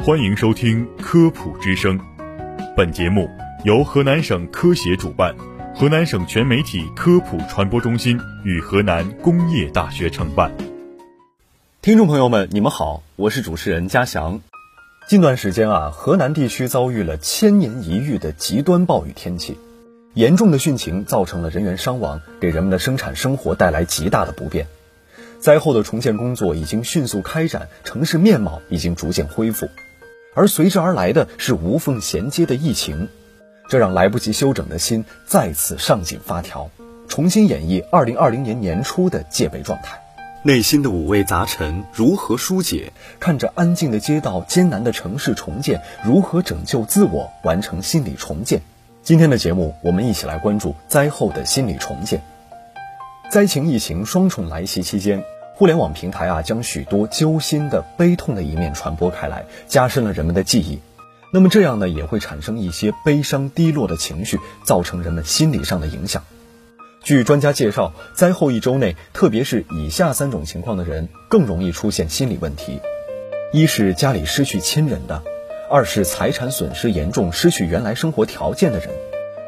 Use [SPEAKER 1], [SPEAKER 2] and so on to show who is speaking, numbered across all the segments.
[SPEAKER 1] 欢迎收听《科普之声》，本节目由河南省科协主办，河南省全媒体科普传播中心与河南工业大学承办。
[SPEAKER 2] 听众朋友们，你们好，我是主持人嘉祥。近段时间啊，河南地区遭遇了千年一遇的极端暴雨天气，严重的汛情造成了人员伤亡，给人们的生产生活带来极大的不便。灾后的重建工作已经迅速开展，城市面貌已经逐渐恢复，而随之而来的是无缝衔接的疫情，这让来不及休整的心再次上紧发条，重新演绎2020年年初的戒备状态。内心的五味杂陈如何疏解？看着安静的街道，艰难的城市重建，如何拯救自我，完成心理重建？今天的节目，我们一起来关注灾后的心理重建。灾情、疫情双重来袭期间，互联网平台啊，将许多揪心的、悲痛的一面传播开来，加深了人们的记忆。那么这样呢，也会产生一些悲伤、低落的情绪，造成人们心理上的影响。据专家介绍，灾后一周内，特别是以下三种情况的人更容易出现心理问题：一是家里失去亲人的；二是财产损失严重、失去原来生活条件的人；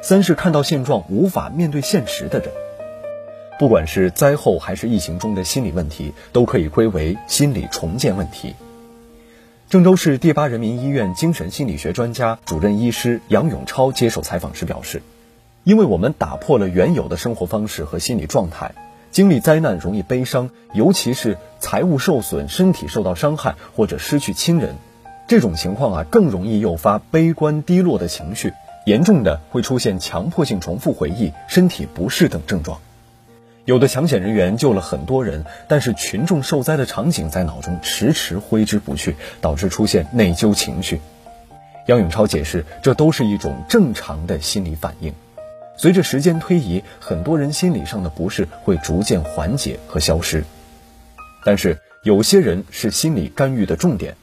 [SPEAKER 2] 三是看到现状无法面对现实的人。不管是灾后还是疫情中的心理问题，都可以归为心理重建问题。郑州市第八人民医院精神心理学专家、主任医师杨永超接受采访时表示：“因为我们打破了原有的生活方式和心理状态，经历灾难容易悲伤，尤其是财务受损、身体受到伤害或者失去亲人，这种情况啊更容易诱发悲观低落的情绪，严重的会出现强迫性重复回忆、身体不适等症状。”有的抢险人员救了很多人，但是群众受灾的场景在脑中迟迟挥之不去，导致出现内疚情绪。杨永超解释，这都是一种正常的心理反应。随着时间推移，很多人心理上的不适会逐渐缓解和消失。但是有些人是心理干预的重点，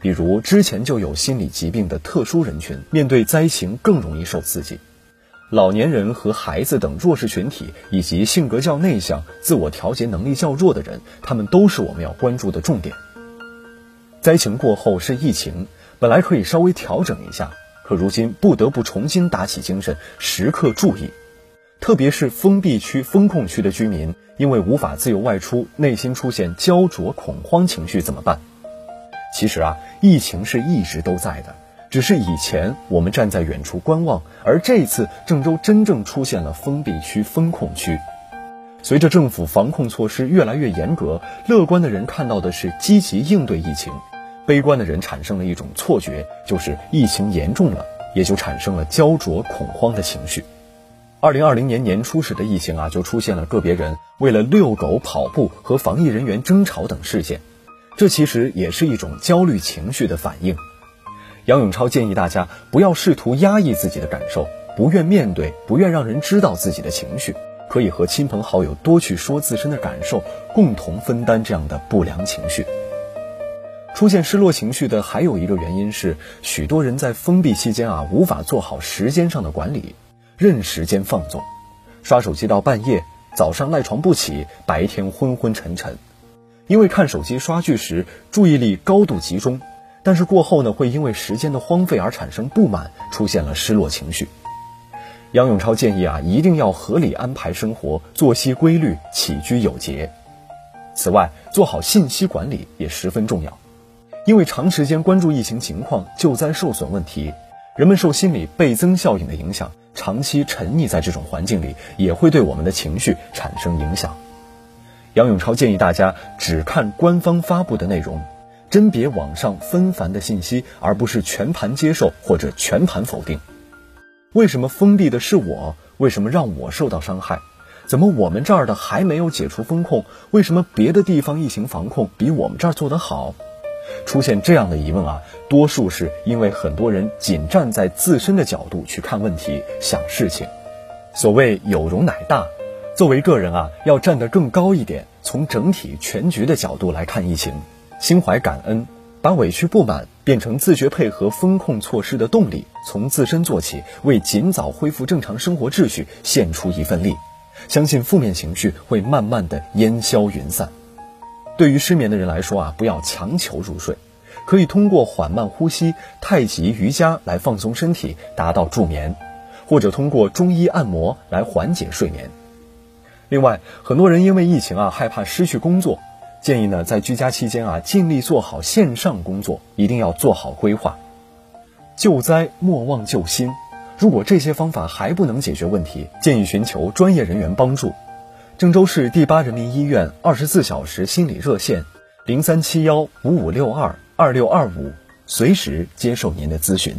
[SPEAKER 2] 比如之前就有心理疾病的特殊人群，面对灾情更容易受刺激。老年人和孩子等弱势群体，以及性格较内向、自我调节能力较弱的人，他们都是我们要关注的重点。灾情过后是疫情，本来可以稍微调整一下，可如今不得不重新打起精神，时刻注意。特别是封闭区、封控区的居民，因为无法自由外出，内心出现焦灼、恐慌情绪，怎么办？其实啊，疫情是一直都在的。只是以前我们站在远处观望，而这次郑州真正出现了封闭区、封控区。随着政府防控措施越来越严格，乐观的人看到的是积极应对疫情，悲观的人产生了一种错觉，就是疫情严重了，也就产生了焦灼恐慌的情绪。二零二零年年初时的疫情啊，就出现了个别人为了遛狗、跑步和防疫人员争吵等事件，这其实也是一种焦虑情绪的反应。杨永超建议大家不要试图压抑自己的感受，不愿面对，不愿让人知道自己的情绪，可以和亲朋好友多去说自身的感受，共同分担这样的不良情绪。出现失落情绪的还有一个原因是，许多人在封闭期间啊，无法做好时间上的管理，任时间放纵，刷手机到半夜，早上赖床不起，白天昏昏沉沉，因为看手机刷剧时注意力高度集中。但是过后呢，会因为时间的荒废而产生不满，出现了失落情绪。杨永超建议啊，一定要合理安排生活，作息规律，起居有节。此外，做好信息管理也十分重要，因为长时间关注疫情情况、救灾受损问题，人们受心理倍增效应的影响，长期沉溺在这种环境里，也会对我们的情绪产生影响。杨永超建议大家只看官方发布的内容。甄别网上纷繁的信息，而不是全盘接受或者全盘否定。为什么封闭的是我？为什么让我受到伤害？怎么我们这儿的还没有解除封控？为什么别的地方疫情防控比我们这儿做得好？出现这样的疑问啊，多数是因为很多人仅站在自身的角度去看问题、想事情。所谓有容乃大，作为个人啊，要站得更高一点，从整体全局的角度来看疫情。心怀感恩，把委屈不满变成自觉配合风控措施的动力，从自身做起，为尽早恢复正常生活秩序献出一份力。相信负面情绪会慢慢的烟消云散。对于失眠的人来说啊，不要强求入睡，可以通过缓慢呼吸、太极、瑜伽来放松身体，达到助眠，或者通过中医按摩来缓解睡眠。另外，很多人因为疫情啊，害怕失去工作，建议呢在居家期间啊，尽力做好线上工作，一定要做好规划。救灾莫忘救心，如果这些方法还不能解决问题，建议寻求专业人员帮助。郑州市第八人民医院二十四小时心理热线：零三七幺五五六二二六二五，随时接受您的咨询。